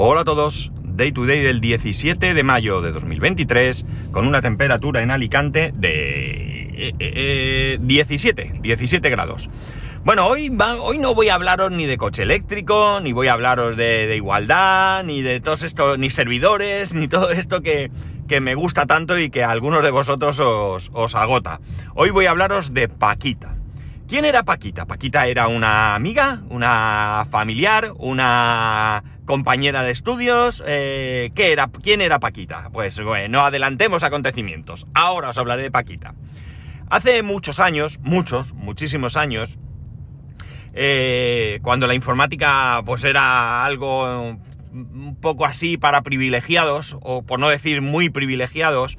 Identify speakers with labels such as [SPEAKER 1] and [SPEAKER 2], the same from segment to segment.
[SPEAKER 1] Hola a todos, Day to Day del 17 de mayo de 2023, con una temperatura en Alicante de eh, 17, eh, 17 grados. Bueno, hoy, hoy no voy a hablaros ni de coche eléctrico, ni voy a hablaros de, igualdad, ni de todos estos, ni servidores, ni todo esto que, que, me gusta tanto y que a algunos de vosotros os, os agota. Hoy voy a hablaros de Paquita. ¿Quién era Paquita? Paquita era una amiga, una familiar, una compañera de estudios. Eh, ¿qué era, ¿Quién era Paquita? Pues bueno, no adelantemos acontecimientos. Ahora os hablaré de Paquita. Hace muchos años, muchos, muchísimos años, eh, cuando la informática pues era algo un poco así para privilegiados, o por no decir muy privilegiados,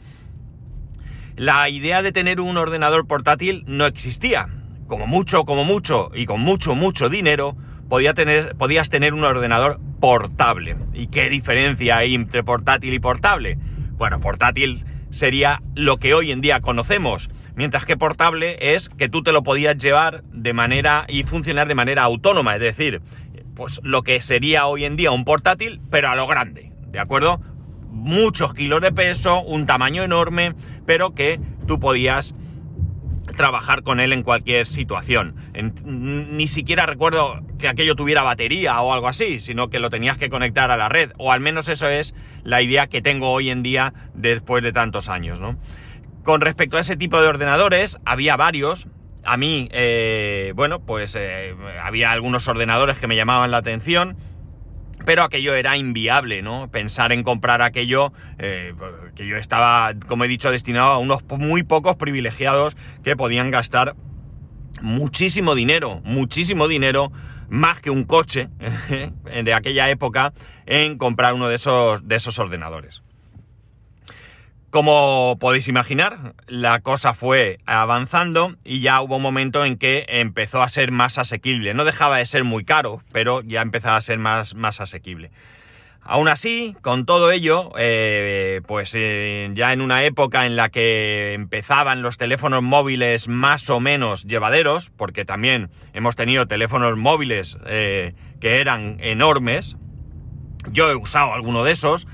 [SPEAKER 1] la idea de tener un ordenador portátil no existía como mucho, como mucho y con mucho, mucho dinero, podía tener, podías tener un ordenador portable. ¿Y qué diferencia hay entre portátil y portable? Bueno, portátil sería lo que hoy en día conocemos, mientras que portable es que tú te lo podías llevar de manera y funcionar de manera autónoma, es decir, pues lo que sería hoy en día un portátil, pero a lo grande, ¿de acuerdo? Muchos kilos de peso, un tamaño enorme, pero que tú podías trabajar con él en cualquier situación. ni siquiera recuerdo que aquello tuviera batería o algo así, sino que lo tenías que conectar a la red, o al menos eso es la idea que tengo hoy en día después de tantos años. Con respecto a ese tipo de ordenadores, había varios. A mí, eh, bueno, pues eh, había algunos ordenadores que me llamaban la atención pero aquello era inviable, ¿no? Pensar en comprar aquello, eh, que yo estaba, como he dicho, destinado a unos muy pocos privilegiados que podían gastar muchísimo dinero, muchísimo dinero, más que un coche de aquella época, en comprar uno de esos, de esos ordenadores. Como podéis imaginar, la cosa fue avanzando y ya hubo un momento en que empezó a ser más asequible. No dejaba de ser muy caro, pero ya empezaba a ser más, más asequible. Aún así, con todo ello, eh, pues eh, ya en una época en la que empezaban los teléfonos móviles más o menos llevaderos, porque también hemos tenido teléfonos móviles eh, que eran enormes, yo he usado alguno de esos,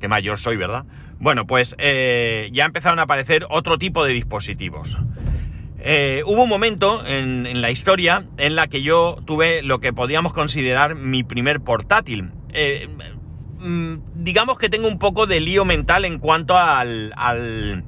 [SPEAKER 1] que mayor soy, ¿verdad? Bueno, pues eh, ya empezaron a aparecer otro tipo de dispositivos. Eh, hubo un momento en, la historia en la que yo tuve lo que podíamos considerar mi primer portátil. Eh, mm, digamos que tengo un poco de lío mental en cuanto al, al,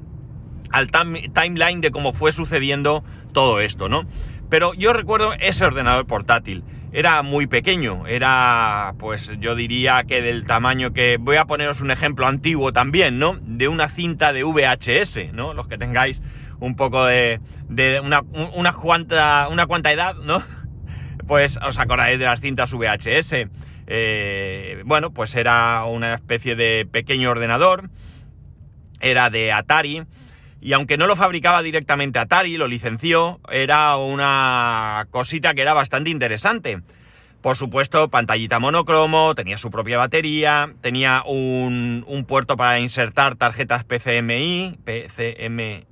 [SPEAKER 1] al timeline de cómo fue sucediendo todo esto, ¿no? Pero yo recuerdo ese ordenador portátil era muy pequeño, era pues yo diría que del tamaño que voy a poneros un ejemplo antiguo también, ¿no? De una cinta de VHS, ¿no? Los que tengáis un poco de, de una, una, cuanta, una cuanta edad, ¿no? Pues os acordáis de las cintas VHS. Eh, bueno, pues era una especie de pequeño ordenador, era de Atari, y aunque no lo fabricaba directamente Atari, lo licenció, era una cosita que era bastante interesante. Por supuesto, pantallita monocromo, tenía su propia batería, tenía un, un puerto para insertar tarjetas PCMI, PCM,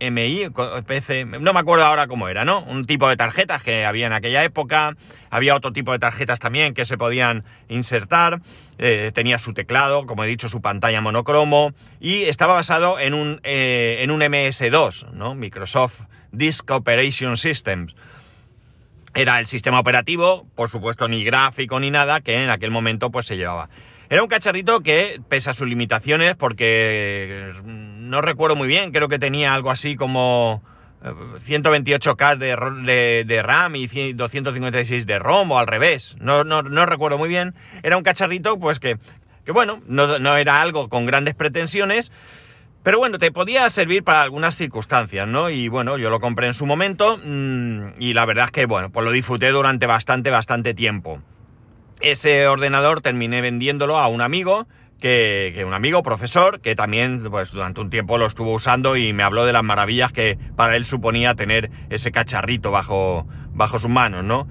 [SPEAKER 1] MI, PC, no me acuerdo ahora cómo era, ¿no? Un tipo de tarjetas que había en aquella época, había otro tipo de tarjetas también que se podían insertar, eh, tenía su teclado, como he dicho, su pantalla monocromo, y estaba basado en un, eh, en un MS2, ¿no? Microsoft Disk Operation Systems. Era el sistema operativo, por supuesto ni gráfico ni nada, que en aquel momento pues se llevaba. Era un cacharrito que, pese a sus limitaciones, porque no recuerdo muy bien, creo que tenía algo así como 128K de, de, RAM y 256 de ROM o al revés, no, no, no recuerdo muy bien. Era un cacharrito pues que, que bueno, no, no, era algo con grandes pretensiones, pero bueno, te podía servir para algunas circunstancias, ¿no? Y bueno, yo lo compré en su momento mmm, y la verdad es que bueno, pues lo disfruté durante bastante, bastante tiempo. Ese ordenador terminé vendiéndolo a un amigo, que, un amigo profesor, que también pues, durante un tiempo lo estuvo usando y me habló de las maravillas que para él suponía tener ese cacharrito bajo, bajo sus manos, ¿no?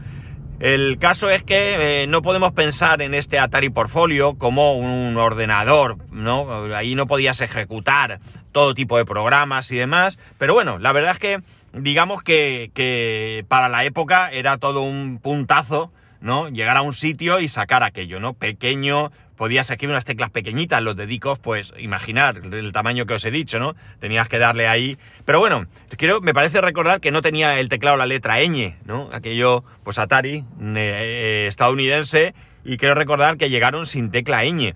[SPEAKER 1] El caso es que eh, no podemos pensar en este Atari Portfolio como un ordenador, ¿no? Ahí no podías ejecutar todo tipo de programas y demás, pero bueno, la verdad es que digamos que, que para la época era todo un puntazo ¿no? Llegar a un sitio y sacar aquello, ¿no? Pequeño, podías escribir unas teclas pequeñitas, los dedicos, pues imaginar el tamaño que os he dicho, ¿no? Tenías que darle ahí. Pero bueno, creo, me parece recordar que no tenía el teclado la letra ñ, ¿no? Aquello, pues Atari, eh, estadounidense, y quiero recordar que llegaron sin tecla ñ.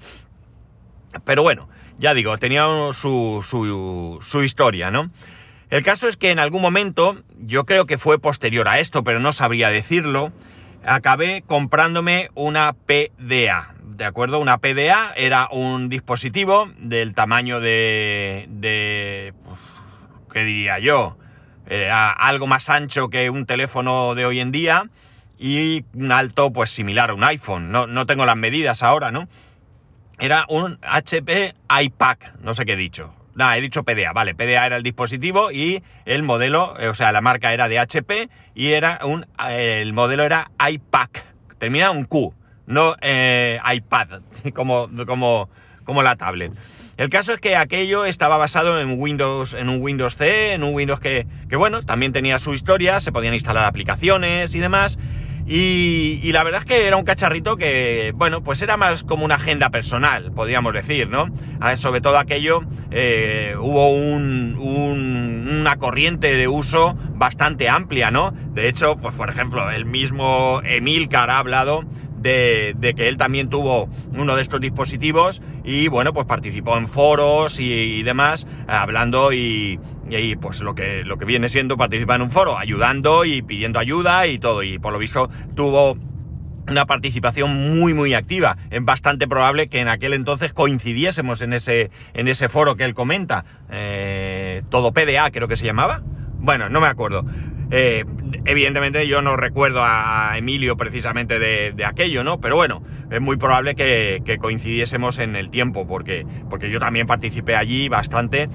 [SPEAKER 1] Pero bueno, ya digo, tenía su, su, su historia, ¿no? El caso es que en algún momento, yo creo que fue posterior a esto, pero no sabría decirlo, acabé comprándome una PDA. ¿De acuerdo? Una PDA era un dispositivo del tamaño de... de pues, ¿Qué diría yo? Era algo más ancho que un teléfono de hoy en día y un alto pues similar a un iPhone. No, no tengo las medidas ahora, ¿no? Era un HP iPack, no sé qué he dicho. Nada, he dicho PDA, vale, PDA era el dispositivo y el modelo, eh, o sea, la marca era de HP y era un, eh, el modelo era iPack, termina un Q, no eh, iPad, como, como, como la tablet. El caso es que aquello estaba basado en Windows, en un Windows C, en un Windows que, que bueno, también tenía su historia, se podían instalar aplicaciones y demás, y, la verdad es que era un cacharrito que, bueno, pues era más como una agenda personal, podríamos decir, ¿no? Sobre todo aquello, eh, hubo una corriente de uso bastante amplia, ¿no? De hecho, pues por ejemplo, el mismo Emilcar ha hablado de, que él también tuvo uno de estos dispositivos y bueno, pues participó en foros y, demás, hablando y, y, pues lo que, lo que viene siendo participar en un foro, ayudando y pidiendo ayuda y todo. Y por lo visto tuvo una participación muy muy activa. Es bastante probable que en aquel entonces coincidiésemos en ese, en ese foro que él comenta. Eh, todo PDA creo que se llamaba. Bueno, no me acuerdo. Eh, evidentemente yo no recuerdo a Emilio precisamente de, aquello, ¿no? Pero bueno, es muy probable que, coincidiésemos en el tiempo, porque, porque yo también participé allí bastante.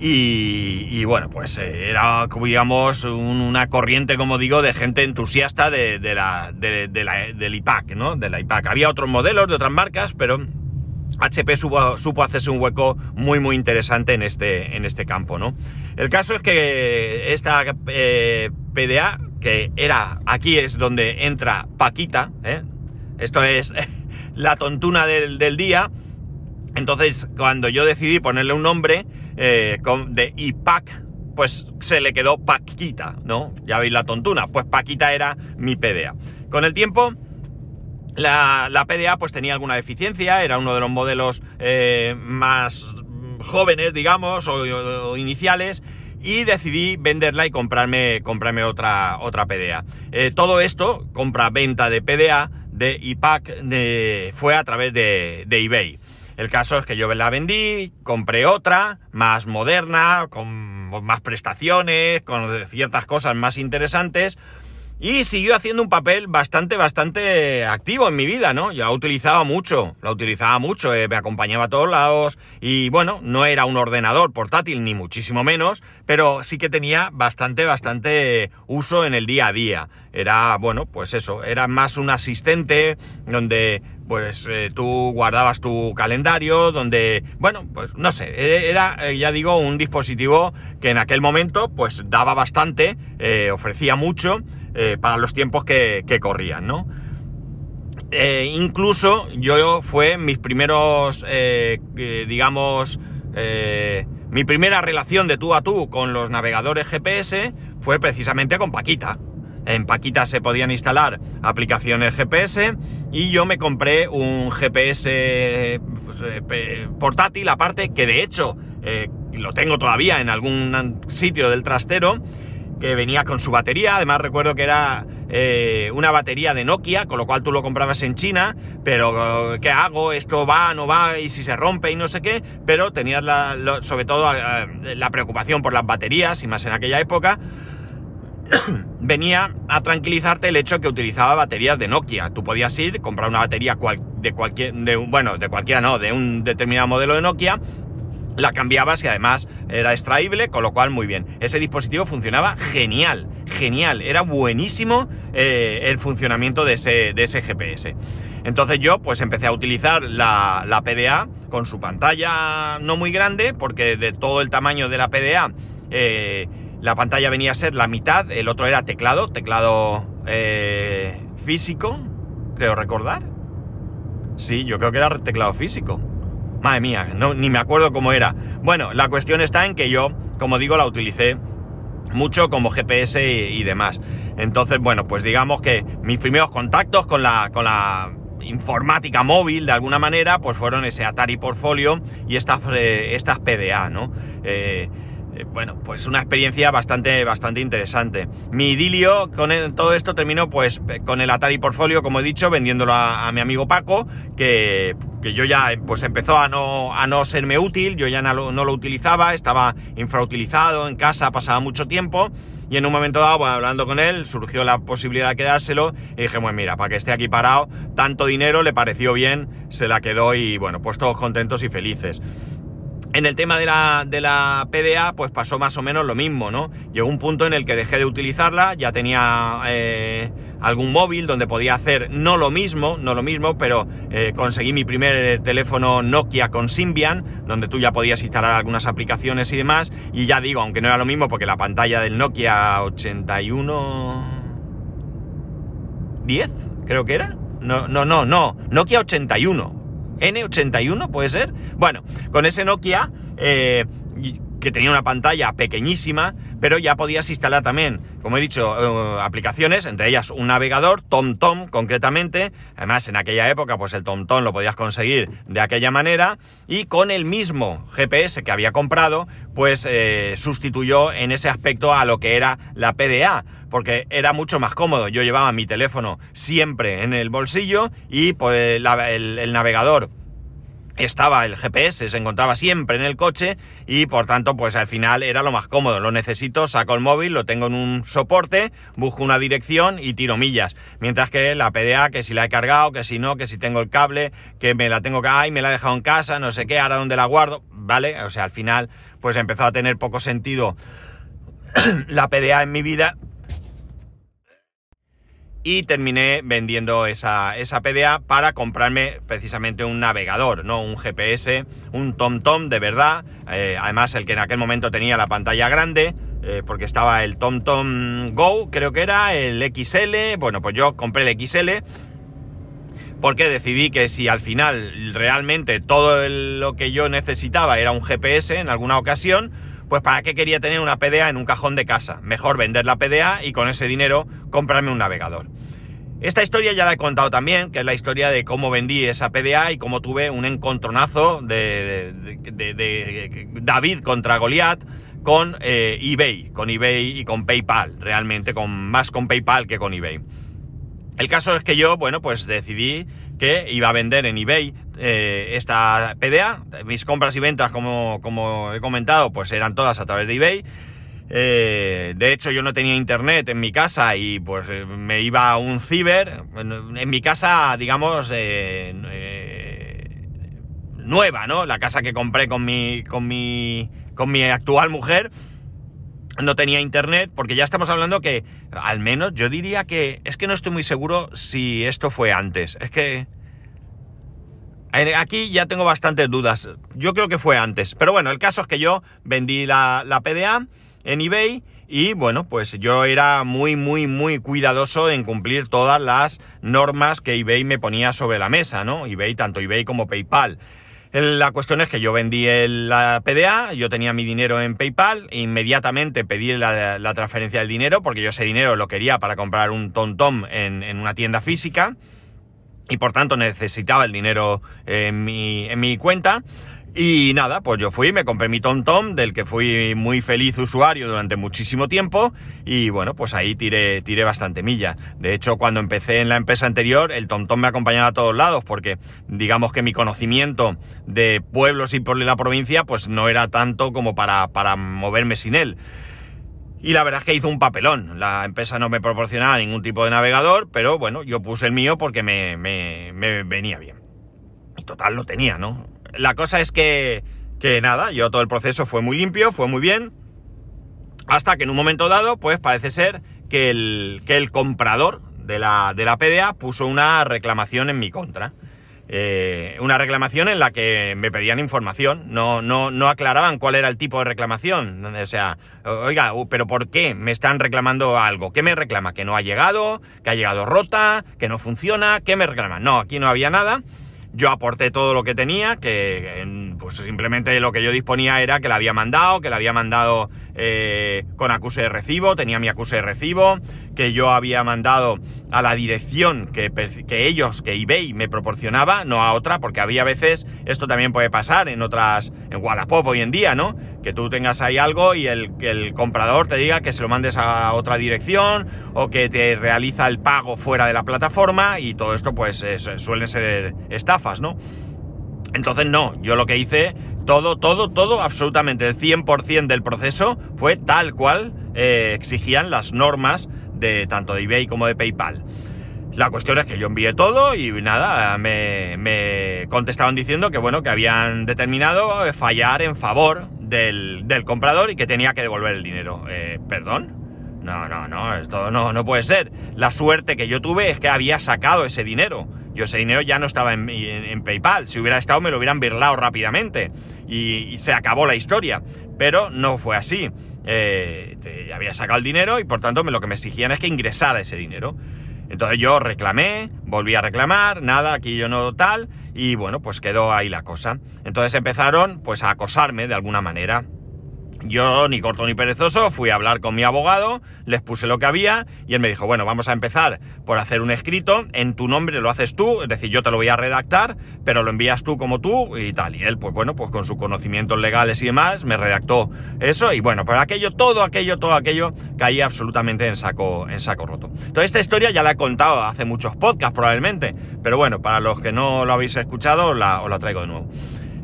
[SPEAKER 1] Y, bueno, pues eh, era, como digamos, una corriente, como digo, de gente entusiasta de, la, del IPAC, ¿no? De la IPAC. Había otros modelos de otras marcas, pero HP supo, hacerse un hueco muy muy interesante en este, en este campo, ¿no? El caso es que esta eh, PDA, que era, aquí es donde entra Paquita, ¿eh? esto es la tontuna del, día, entonces cuando yo decidí ponerle un nombre eh, de IPAC, pues se le quedó Paquita, ¿no? Ya veis la tontuna, pues Paquita era mi PDA. Con el tiempo la, PDA pues tenía alguna deficiencia, era uno de los modelos eh, más jóvenes, digamos, o, iniciales, y decidí venderla y comprarme, comprarme otra, otra PDA. Eh, todo esto, compra-venta de PDA, de IPAC, fue a través de, de, eBay. El caso es que yo la vendí, compré otra, más moderna, con más prestaciones, con ciertas cosas más interesantes, y siguió haciendo un papel bastante, bastante activo en mi vida, ¿no? Yo la utilizaba mucho, la utilizaba mucho, eh, me acompañaba a todos lados y bueno, no era un ordenador portátil ni muchísimo menos, pero sí que tenía bastante, bastante uso en el día a día. Era, bueno, pues eso, era más un asistente donde pues eh, tú guardabas tu calendario, donde, bueno, pues no sé, e-, era, eh, ya digo, un dispositivo que en aquel momento pues daba bastante, ofrecía mucho eh, para los tiempos que, corrían, ¿no? Eh, incluso yo fue mis primeros, eh, digamos, mi primera relación de tú a tú con los navegadores GPS fue precisamente con Paquita. En Paquita se podían instalar aplicaciones GPS y yo me compré un GPS pues, portátil aparte que de hecho lo tengo todavía en algún sitio del trastero que venía con su batería, además recuerdo que era eh, una batería de Nokia, con lo cual tú lo comprabas en China, pero ¿qué hago? ¿Esto va, no va? ¿Y si se rompe y no sé qué? Pero tenías la, sobre todo eh, la preocupación por las baterías, y más en aquella época, venía a tranquilizarte el hecho que utilizaba baterías de Nokia. Tú podías ir, comprar una batería de cualquier, de, bueno, de cualquiera no, de un determinado modelo de Nokia, la cambiabas y además era extraíble, con lo cual muy bien. Ese dispositivo funcionaba genial, genial, era buenísimo eh, el funcionamiento de ese, de ese, GPS. Entonces yo pues empecé a utilizar la, la, PDA con su pantalla no muy grande, porque de todo el tamaño de la PDA eh, la pantalla venía a ser la mitad, el otro era teclado, teclado eh, físico, creo recordar. Sí, yo creo que era teclado físico. Madre mía, no, ni me acuerdo cómo era. Bueno, la cuestión está en que yo, como digo, la utilicé mucho como GPS y, demás. Entonces, bueno, pues digamos que mis primeros contactos con la, con la informática móvil, de alguna manera, pues fueron ese Atari Portfolio y estas, eh, estas PDA, ¿no? Eh, eh, bueno, pues una experiencia bastante, bastante interesante. Mi idilio con todo esto terminó pues con el Atari Portfolio, como he dicho, vendiéndolo a, mi amigo Paco, que, yo ya pues empezó a no, a no serme útil, yo ya no lo, utilizaba, estaba infrautilizado en casa, pasaba mucho tiempo. Y en un momento dado, hablando con él, surgió la posibilidad de quedárselo y dije, bueno, mira, para que esté aquí parado, tanto dinero le pareció bien, se la quedó y bueno, pues todos contentos y felices. En el tema de la, de la, PDA, pues pasó más o menos lo mismo, ¿no? Llegó un punto en el que dejé de utilizarla, ya tenía eh, algún móvil donde podía hacer no lo mismo, no lo mismo, pero eh, conseguí mi primer teléfono Nokia con Symbian, donde tú ya podías instalar algunas aplicaciones y demás, y ya digo, aunque no era lo mismo, porque la pantalla del Nokia 81... 10, creo que era. No, no, no, no, Nokia 81, N81 puede ser. Bueno, con ese Nokia eh, que tenía una pantalla pequeñísima, pero ya podías instalar también, como he dicho, eh, aplicaciones, entre ellas un navegador, TomTom concretamente. Además, en aquella época, pues el TomTom lo podías conseguir de aquella manera. Y con el mismo GPS que había comprado, pues eh, sustituyó en ese aspecto a lo que era la PDA porque era mucho más cómodo. Yo llevaba mi teléfono siempre en el bolsillo y pues, el, navegador estaba el GPS, se encontraba siempre en el coche y por tanto pues al final era lo más cómodo. Lo necesito, saco el móvil, lo tengo en un soporte, busco una dirección y tiro millas. Mientras que la PDA, que si la he cargado, que si no, que si tengo el cable, que me la tengo que... Ay, me la he dejado en casa, no sé qué, ahora dónde la guardo, ¿vale? O sea, al final pues empezó a tener poco sentido la PDA en mi vida y terminé vendiendo esa, esa, PDA para comprarme precisamente un navegador, no un GPS, un TomTom de verdad, eh, además el que en aquel momento tenía la pantalla grande, eh, porque estaba el TomTom Go, creo que era, el XL, bueno, pues yo compré el XL porque decidí que si al final realmente todo lo que yo necesitaba era un GPS en alguna ocasión, pues ¿para qué quería tener una PDA en un cajón de casa? Mejor vender la PDA y con ese dinero comprarme un navegador. Esta historia ya la he contado también, que es la historia de cómo vendí esa PDA y cómo tuve un encontronazo de, David contra Goliat con eh, eBay, con eBay y con PayPal, realmente, con, más con PayPal que con eBay. El caso es que yo, bueno, pues decidí que iba a vender en eBay eh, esta PDA. Mis compras y ventas, como, como, he comentado, pues eran todas a través de eBay. Eh, de hecho, yo no tenía internet en mi casa y pues eh, me iba a un ciber. En, mi casa, digamos, nueva, ¿no? La casa que compré con mi, con mi, con mi actual mujer no tenía internet, porque ya estamos hablando que, al menos, yo diría que, es que no estoy muy seguro si esto fue antes, es que... Aquí ya tengo bastantes dudas, yo creo que fue antes, pero bueno, el caso es que yo vendí la, la PDA en eBay y bueno, pues yo era muy, muy, muy cuidadoso en cumplir todas las normas que eBay me ponía sobre la mesa, ¿no? eBay, tanto eBay como PayPal. La cuestión es que yo vendí la PDA, yo tenía mi dinero en PayPal, inmediatamente pedí la, transferencia del dinero porque yo ese dinero lo quería para comprar un TomTom en, en una tienda física y por tanto necesitaba el dinero en mi, en mi cuenta. Y nada, pues yo fui, me compré mi TomTom, del que fui muy feliz usuario durante muchísimo tiempo, y bueno, pues ahí tiré, tiré bastante milla. De hecho, cuando empecé en la empresa anterior, el TomTom me acompañaba a todos lados, porque digamos que mi conocimiento de pueblos y por la provincia, pues no era tanto como para, para moverme sin él. Y la verdad es que hizo un papelón. La empresa no me proporcionaba ningún tipo de navegador, pero bueno, yo puse el mío porque me, me, me venía bien. Y total lo tenía, ¿no? La cosa es que, que nada, yo todo el proceso fue muy limpio, fue muy bien, hasta que en un momento dado, pues parece ser que el, que el comprador de la, de la PDA puso una reclamación en mi contra. eh, una reclamación en la que me pedían información, no, no, no aclaraban cuál era el tipo de reclamación. O sea, oiga, pero ¿por qué me están reclamando algo? ¿Qué me reclama? ¿Que no ha llegado? ¿Que ha llegado rota? ¿Que no funciona? ¿Qué me reclama? No, aquí no había nada. Yo aporté todo lo que tenía, que pues simplemente lo que yo disponía era que la había mandado, que la había mandado eh, con acuse de recibo, tenía mi acuse de recibo, que yo había mandado a la dirección que, ellos, que eBay me proporcionaba, no a otra, porque había veces, esto también puede pasar en otras, en Wallapop hoy en día, ¿no? Que tú tengas ahí algo y el, el comprador te diga que se lo mandes a otra dirección o que te realiza el pago fuera de la plataforma y todo esto pues suelen ser estafas, ¿no? Entonces no, yo lo que hice, todo, todo, todo, absolutamente el 100% del proceso fue tal cual eh, exigían las normas de tanto de eBay como de PayPal. La cuestión es que yo envié todo y nada, me, contestaban diciendo que bueno, que habían determinado fallar en favor del, comprador y que tenía que devolver el dinero. Eh, ¿Perdón? No, no, no, esto no, no puede ser. La suerte que yo tuve es que había sacado ese dinero. Yo ese dinero ya no estaba en, PayPal. Si hubiera estado me lo hubieran birlado rápidamente y, se acabó la historia. Pero no fue así. Eh, había sacado el dinero y por tanto lo que me exigían es que ingresara ese dinero. Entonces yo reclamé, volví a reclamar, nada, aquí yo no tal, y bueno, pues quedó ahí la cosa. Entonces empezaron pues a acosarme de alguna manera. Yo, ni corto ni perezoso, fui a hablar con mi abogado, les puse lo que había y él me dijo, bueno, vamos a empezar por hacer un escrito, en tu nombre lo haces tú, es decir, yo te lo voy a redactar, pero lo envías tú como tú y tal. Y él, pues bueno, pues con sus conocimientos legales y demás, me redactó eso y bueno, pero aquello, todo aquello, todo aquello caía absolutamente en saco, en saco roto. Toda esta historia ya la he contado hace muchos podcasts probablemente, pero bueno, para los que no lo habéis escuchado, la, os la traigo de nuevo.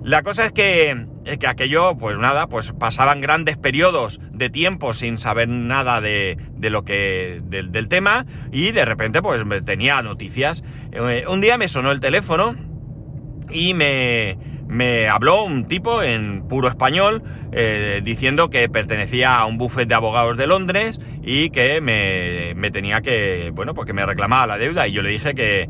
[SPEAKER 1] La cosa es que, que aquello, pues nada, pues pasaban grandes periodos de tiempo sin saber nada de, lo que. Del, tema, y de repente, pues tenía noticias. Eh, un día me sonó el teléfono y me, me habló un tipo en puro español eh, diciendo que pertenecía a un buffet de abogados de Londres y que me, tenía que, bueno, porque me reclamaba la deuda y yo le dije que,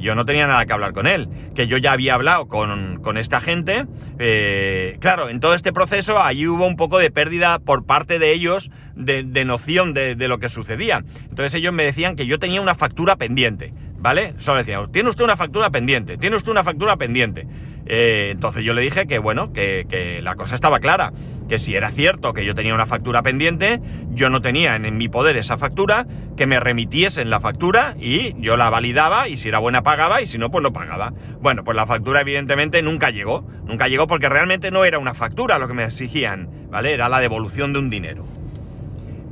[SPEAKER 1] yo no tenía nada que hablar con él, que yo ya había hablado con, esta gente. Eh, claro, en todo este proceso ahí hubo un poco de pérdida por parte de ellos de, noción de, de lo que sucedía. Entonces ellos me decían que yo tenía una factura pendiente, ¿vale? Solo decían, tiene usted una factura pendiente, tiene usted una factura pendiente. Eh, entonces yo le dije que, bueno, que, la cosa estaba clara, que si era cierto que yo tenía una factura pendiente, yo no tenía en, mi poder esa factura, que me remitiesen la factura y yo la validaba y si era buena pagaba y si no, pues no pagaba. Bueno, pues la factura evidentemente nunca llegó, nunca llegó porque realmente no era una factura lo que me exigían, ¿vale? Era la devolución de un dinero.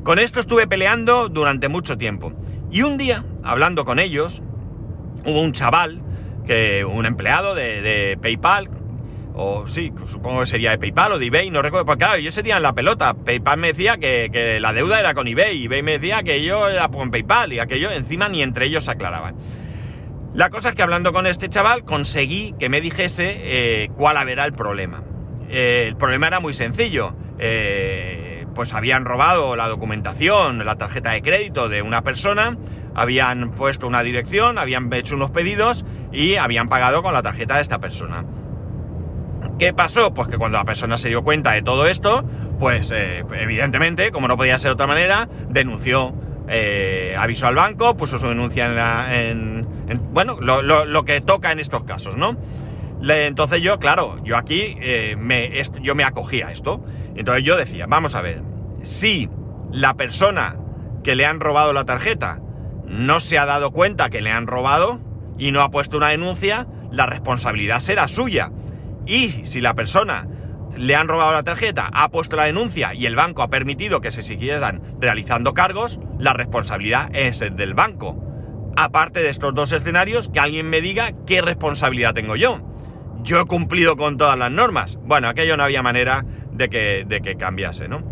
[SPEAKER 1] Con esto estuve peleando durante mucho tiempo. Y un día, hablando con ellos, hubo un chaval que un empleado de, PayPal, o sí, supongo que sería de PayPal o de eBay, no recuerdo, porque claro, yo sería en la pelota. PayPal me decía que, la deuda era con eBay, eBay me decía que yo era con PayPal y aquello encima ni entre ellos se aclaraban. La cosa es que hablando con este chaval conseguí que me dijese eh, cuál era el problema. Eh, el problema era muy sencillo. Eh, pues habían robado la documentación, la tarjeta de crédito de una persona, habían puesto una dirección, habían hecho unos pedidos y habían pagado con la tarjeta de esta persona. ¿Qué pasó? Pues que cuando la persona se dio cuenta de todo esto, pues eh, evidentemente, como no podía ser de otra manera, denunció, eh, avisó al banco, puso su denuncia en, bueno, lo, que toca en estos casos, ¿no? entonces yo, claro, yo aquí eh, me, yo me acogía a esto. Entonces yo decía, vamos a ver, si la persona que le han robado la tarjeta no se ha dado cuenta que le han robado y no ha puesto una denuncia, la responsabilidad será suya. Y si la persona le han robado la tarjeta, ha puesto la denuncia y el banco ha permitido que se siguieran realizando cargos, la responsabilidad es del banco. Aparte de estos dos escenarios, que alguien me diga qué responsabilidad tengo yo. Yo he cumplido con todas las normas. Bueno, aquello no había manera de que, de que cambiase, ¿no?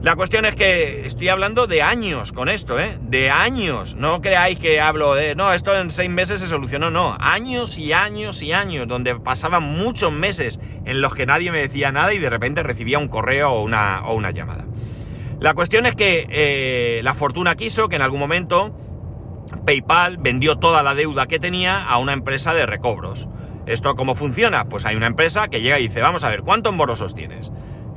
[SPEAKER 1] La cuestión es que estoy hablando de años con esto, ¿eh? De años. No creáis que hablo de, no, esto en seis meses se solucionó, no. Años y años y años, donde pasaban muchos meses en los que nadie me decía nada y de repente recibía un correo o una, o una llamada. La cuestión es que eh, la fortuna quiso que en algún momento PayPal vendió toda la deuda que tenía a una empresa de recobros. ¿Esto cómo funciona? Pues hay una empresa que llega y dice, vamos a ver, ¿cuántos morosos tienes?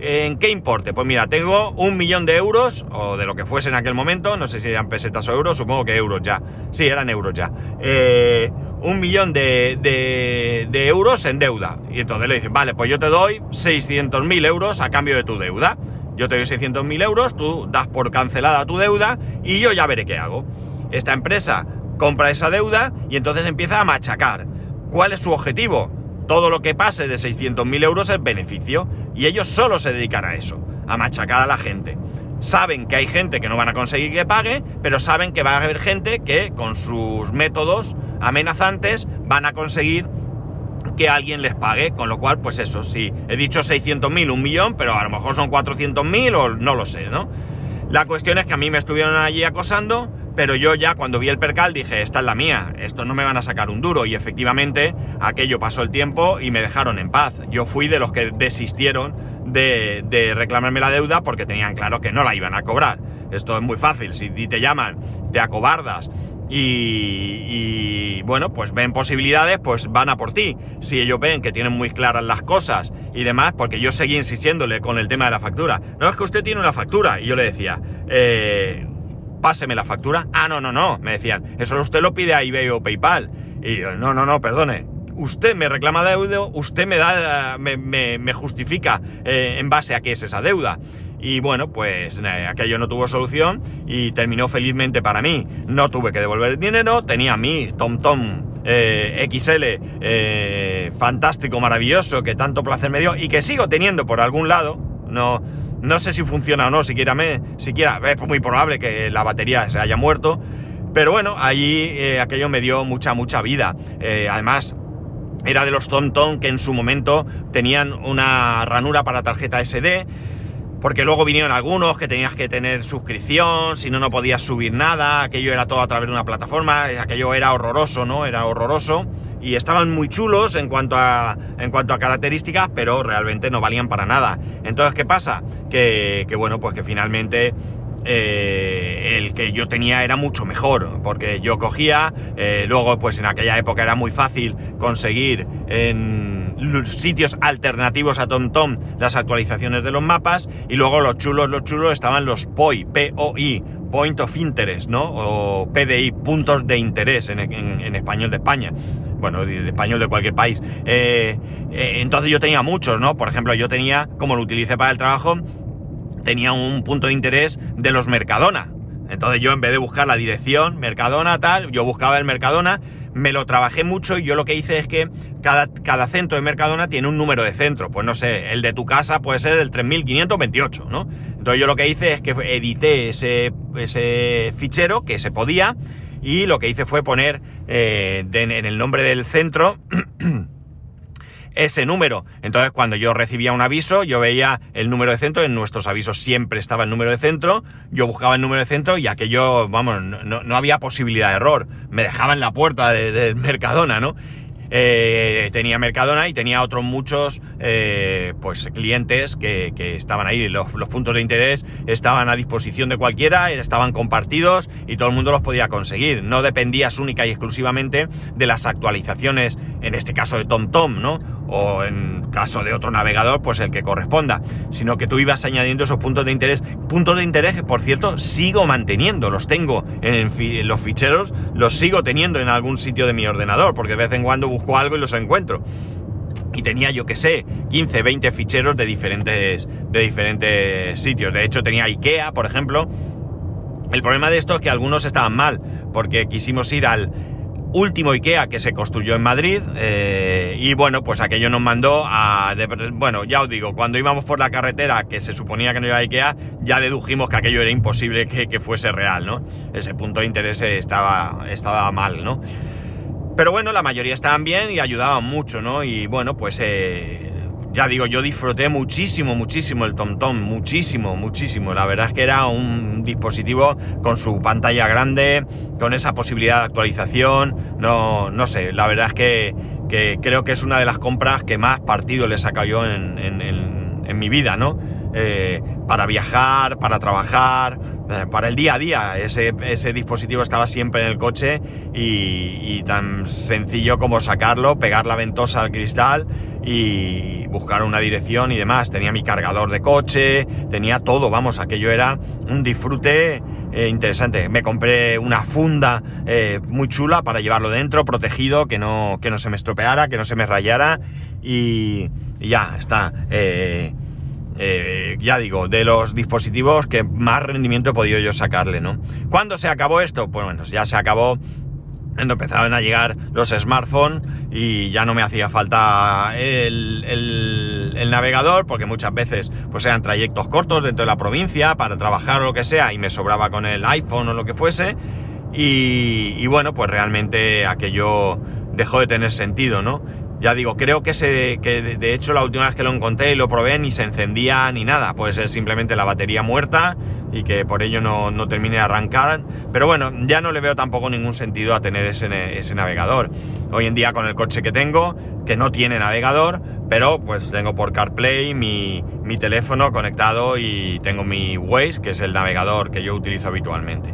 [SPEAKER 1] ¿En qué importe? Pues mira, tengo un millón de euros, o de lo que fuese en aquel momento, no sé si eran pesetas o euros, supongo que euros ya. Sí, eran euros ya. Eh, un millón de, de, euros en deuda. Y entonces le dicen, vale, pues yo te doy 600.000 euros a cambio de tu deuda. Yo te doy 600.000 euros, tú das por cancelada tu deuda y yo ya veré qué hago. Esta empresa compra esa deuda y entonces empieza a machacar. ¿Cuál es su objetivo? Todo lo que pase de 600.000 euros es beneficio y ellos solo se dedican a eso, a machacar a la gente. Saben que hay gente que no van a conseguir que pague, pero saben que va a haber gente que con sus métodos amenazantes van a conseguir que alguien les pague, con lo cual, pues eso, sí, he dicho 600.000, un millón, pero a lo mejor son 400.000 o no lo sé, ¿no? La cuestión es que a mí me estuvieron allí acosando, pero yo ya cuando vi el percal dije, esta es la mía, esto no me van a sacar un duro, y efectivamente aquello pasó el tiempo y me dejaron en paz. Yo fui de los que desistieron de, reclamarme la deuda porque tenían claro que no la iban a cobrar. Esto es muy fácil, si te llaman, te acobardas y, y, bueno, pues ven posibilidades, pues van a por ti. Si ellos ven que tienen muy claras las cosas y demás, porque yo seguí insistiéndole con el tema de la factura. No es que usted tiene una factura. Y yo le decía, eh, páseme la factura. Ah, no, no, no. Me decían, eso usted lo pide a eBay o PayPal. Y yo, no, no, no, perdone usted me reclama deuda, usted me da, me, justifica eh, en base a qué es esa deuda. Y bueno, pues eh, aquello no tuvo solución y terminó felizmente para mí. No tuve que devolver el dinero, tenía mí TomTom Tom, eh, XL fantástico, maravilloso, que tanto placer me dio y que sigo teniendo por algún lado. No, no sé si funciona o no, siquiera, me, siquiera es muy probable que la batería se haya muerto. Pero bueno, allí aquello me dio mucha, mucha vida. además, era de los TomTom que en su momento tenían una ranura para tarjeta SD, porque luego vinieron algunos que tenías que tener suscripción, si no, no podías subir nada, aquello era todo a través de una plataforma, aquello era horroroso, ¿no? Era horroroso. Y estaban muy chulos en cuanto a, en cuanto a características, pero realmente no valían para nada. Entonces, ¿qué pasa? Que, bueno, pues que finalmente eh, el que yo tenía era mucho mejor, porque yo cogía, eh, luego pues en aquella época era muy fácil conseguir en sitios alternativos a TomTom las actualizaciones de los mapas, y luego los chulos, los chulos estaban los POI, P-O-I, Point of Interest, ¿no? O PDI, puntos de interés en, español de España. Bueno, de, español de cualquier país. Eh, entonces yo tenía muchos, ¿no? Por ejemplo, yo tenía, como lo utilicé para el trabajo, tenía un punto de interés de los Mercadona. Entonces yo en vez de buscar la dirección Mercadona tal, yo buscaba el Mercadona, me lo trabajé mucho y yo lo que hice es que cada, cada centro de Mercadona tiene un número de centro. Pues no sé, el de tu casa puede ser el 3528, ¿no? Entonces yo lo que hice es que edité ese, ese fichero que se podía y lo que hice fue poner eh, en el nombre del centro ese número. Entonces, cuando yo recibía un aviso, yo veía el número de centro, en nuestros avisos siempre estaba el número de centro, yo buscaba el número de centro y aquello, vamos, no, no había posibilidad de error. Me dejaba en la puerta del Mercadona, ¿no? Eh, tenía Mercadona y tenía otros muchos eh, pues clientes que, estaban ahí. Los, los, puntos de interés estaban a disposición de cualquiera, estaban compartidos y todo el mundo los podía conseguir. No dependías única y exclusivamente de las actualizaciones, en este caso de TomTom, ¿no? O en caso de otro navegador, pues el que corresponda, sino que tú ibas añadiendo esos puntos de interés. Puntos de interés que, por cierto, sigo manteniendo, los tengo en, los ficheros, los sigo teniendo en algún sitio de mi ordenador, porque de vez en cuando busco algo y los encuentro. Y tenía, yo que sé, 15, 20 ficheros de diferentes, de diferentes sitios. De hecho, tenía IKEA, por ejemplo. El problema de esto es que algunos estaban mal, porque quisimos ir al último IKEA que se construyó en Madrid eh, y bueno, pues aquello nos mandó a... bueno, ya os digo, cuando íbamos por la carretera que se suponía que no iba a IKEA, ya dedujimos que aquello era imposible que, fuese real, ¿no? Ese punto de interés estaba, estaba mal, ¿no? Pero bueno, la mayoría estaban bien y ayudaban mucho, ¿no? Y bueno, pues eh, ya digo, yo disfruté muchísimo, muchísimo el TomTom, muchísimo, muchísimo. La verdad es que era un dispositivo con su pantalla grande, con esa posibilidad de actualización. No, no sé, la verdad es que, creo que es una de las compras que más partido le saca yo en, mi vida, ¿no? Eh, para viajar, para trabajar, eh, para el día a día. Ese, ese, dispositivo estaba siempre en el coche y, tan sencillo como sacarlo, pegar la ventosa al cristal y buscar una dirección y demás. Tenía mi cargador de coche, tenía todo, vamos, aquello era un disfrute eh, interesante. Me compré una funda eh, muy chula para llevarlo dentro, protegido, que no, que no se me estropeara, que no se me rayara y, y ya está. Eh, eh, ya digo, de los dispositivos que más rendimiento he podido yo sacarle, ¿no? ¿Cuándo se acabó esto? Pues bueno, ya se acabó empezaron a llegar los smartphones y ya no me hacía falta el, el, navegador porque muchas veces pues eran trayectos cortos dentro de la provincia para trabajar o lo que sea y me sobraba con el iPhone o lo que fuese y, y bueno pues realmente aquello dejó de tener sentido, ¿no? Ya digo, creo que, se, que de hecho la última vez que lo encontré y lo probé ni se encendía ni nada. Puede ser simplemente la batería muerta y que por ello no, no termine de arrancar. Pero bueno, ya no le veo tampoco ningún sentido a tener ese, ese navegador. Hoy en día con el coche que tengo, que no tiene navegador, pero pues tengo por CarPlay mi, mi teléfono conectado y tengo mi Waze, que es el navegador que yo utilizo habitualmente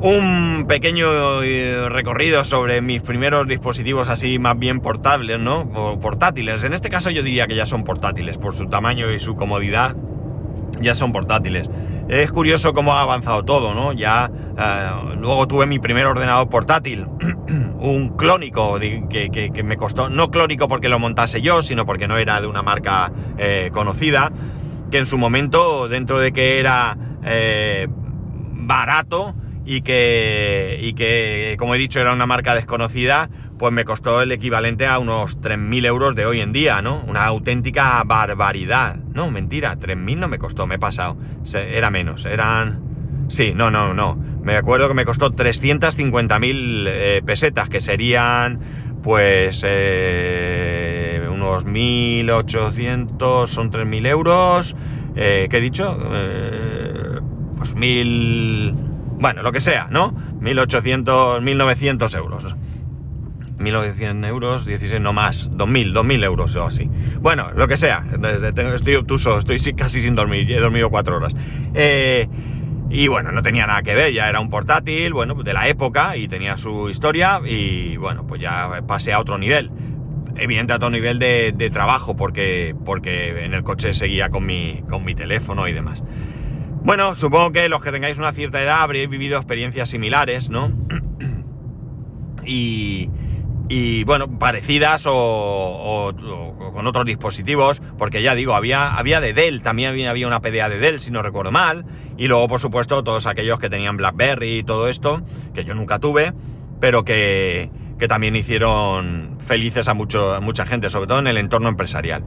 [SPEAKER 1] un pequeño eh, recorrido sobre mis primeros dispositivos así más bien portables, ¿no? O portátiles. En este caso yo diría que ya son portátiles, por su tamaño y su comodidad, ya son portátiles. Es curioso cómo ha avanzado todo, ¿no? Ya eh, luego tuve mi primer ordenador portátil, un clónico que, me costó, no clónico porque lo montase yo, sino porque no era de una marca eh, conocida, que en su momento, dentro de que era barato, y que, y que, como he dicho, era una marca desconocida, pues me costó el equivalente a unos 3.000 euros de hoy en día, ¿no? Una auténtica barbaridad. No, mentira, 3.000 no me costó, me he pasado. Era menos, eran... Sí, no, no, no. Me acuerdo que me costó 350.000 eh, pesetas, que serían, pues, eh, unos 1.800, son 3.000 euros. Eh, ¿Qué he dicho? Eh, pues 1.000... Bueno, lo que sea, ¿no? 1800, 1900 euros. 1900 euros, 16, no más, 2000, 2000 euros o así. Bueno, lo que sea, estoy obtuso, estoy casi sin dormir, he dormido cuatro horas. Eh, y bueno, no tenía nada que ver, ya era un portátil, bueno, de la época y tenía su historia y bueno, pues ya pasé a otro nivel. Evidente a otro nivel de, de trabajo porque, porque en el coche seguía con mi, con mi teléfono y demás. Bueno, supongo que los que tengáis una cierta edad habréis vivido experiencias similares, ¿no? y, y, bueno, parecidas o, con otros dispositivos, porque ya digo, había, había de Dell, también había, una PDA de Dell, si no recuerdo mal, y luego, por supuesto, todos aquellos que tenían BlackBerry y todo esto, que yo nunca tuve, pero que, que también hicieron felices a, mucho, a mucha gente, sobre todo en el entorno empresarial.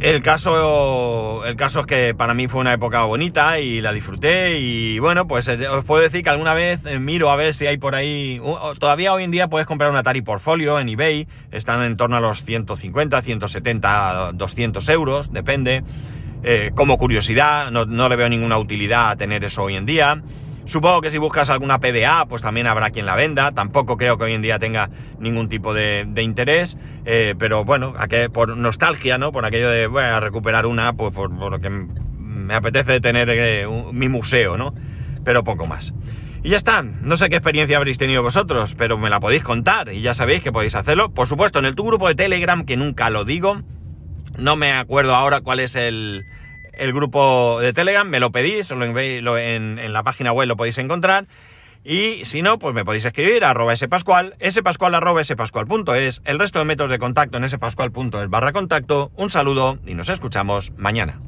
[SPEAKER 1] El caso, el caso es que para mí fue una época bonita y la disfruté y bueno, pues eh, os puedo decir que alguna vez eh, miro a ver si hay por ahí, todavía hoy en día puedes comprar un Atari Portfolio en eBay, están en torno a los 150, 170, 200 euros, depende. Eh, como curiosidad, no, no le veo ninguna utilidad a tener eso hoy en día. Supongo que si buscas alguna PDA, pues también habrá quien la venda. Tampoco creo que hoy en día tenga ningún tipo de, interés. Eh, pero bueno, por nostalgia, ¿no? Por aquello de voy a recuperar una, pues por, lo que me apetece tener eh, mi museo, ¿no? Pero poco más. Y ya está. No sé qué experiencia habréis tenido vosotros, pero me la podéis contar. Y ya sabéis que podéis hacerlo. Por supuesto, en el tu grupo de Telegram, que nunca lo digo. No me acuerdo ahora cuál es el, el grupo de Telegram, me lo pedís, lo, en, la página web lo podéis encontrar. Y si no, pues me podéis escribir a arroba spascual, spascual arroba spascual.es, el resto de métodos de contacto en spascual.es barra contacto. Un saludo y nos escuchamos mañana.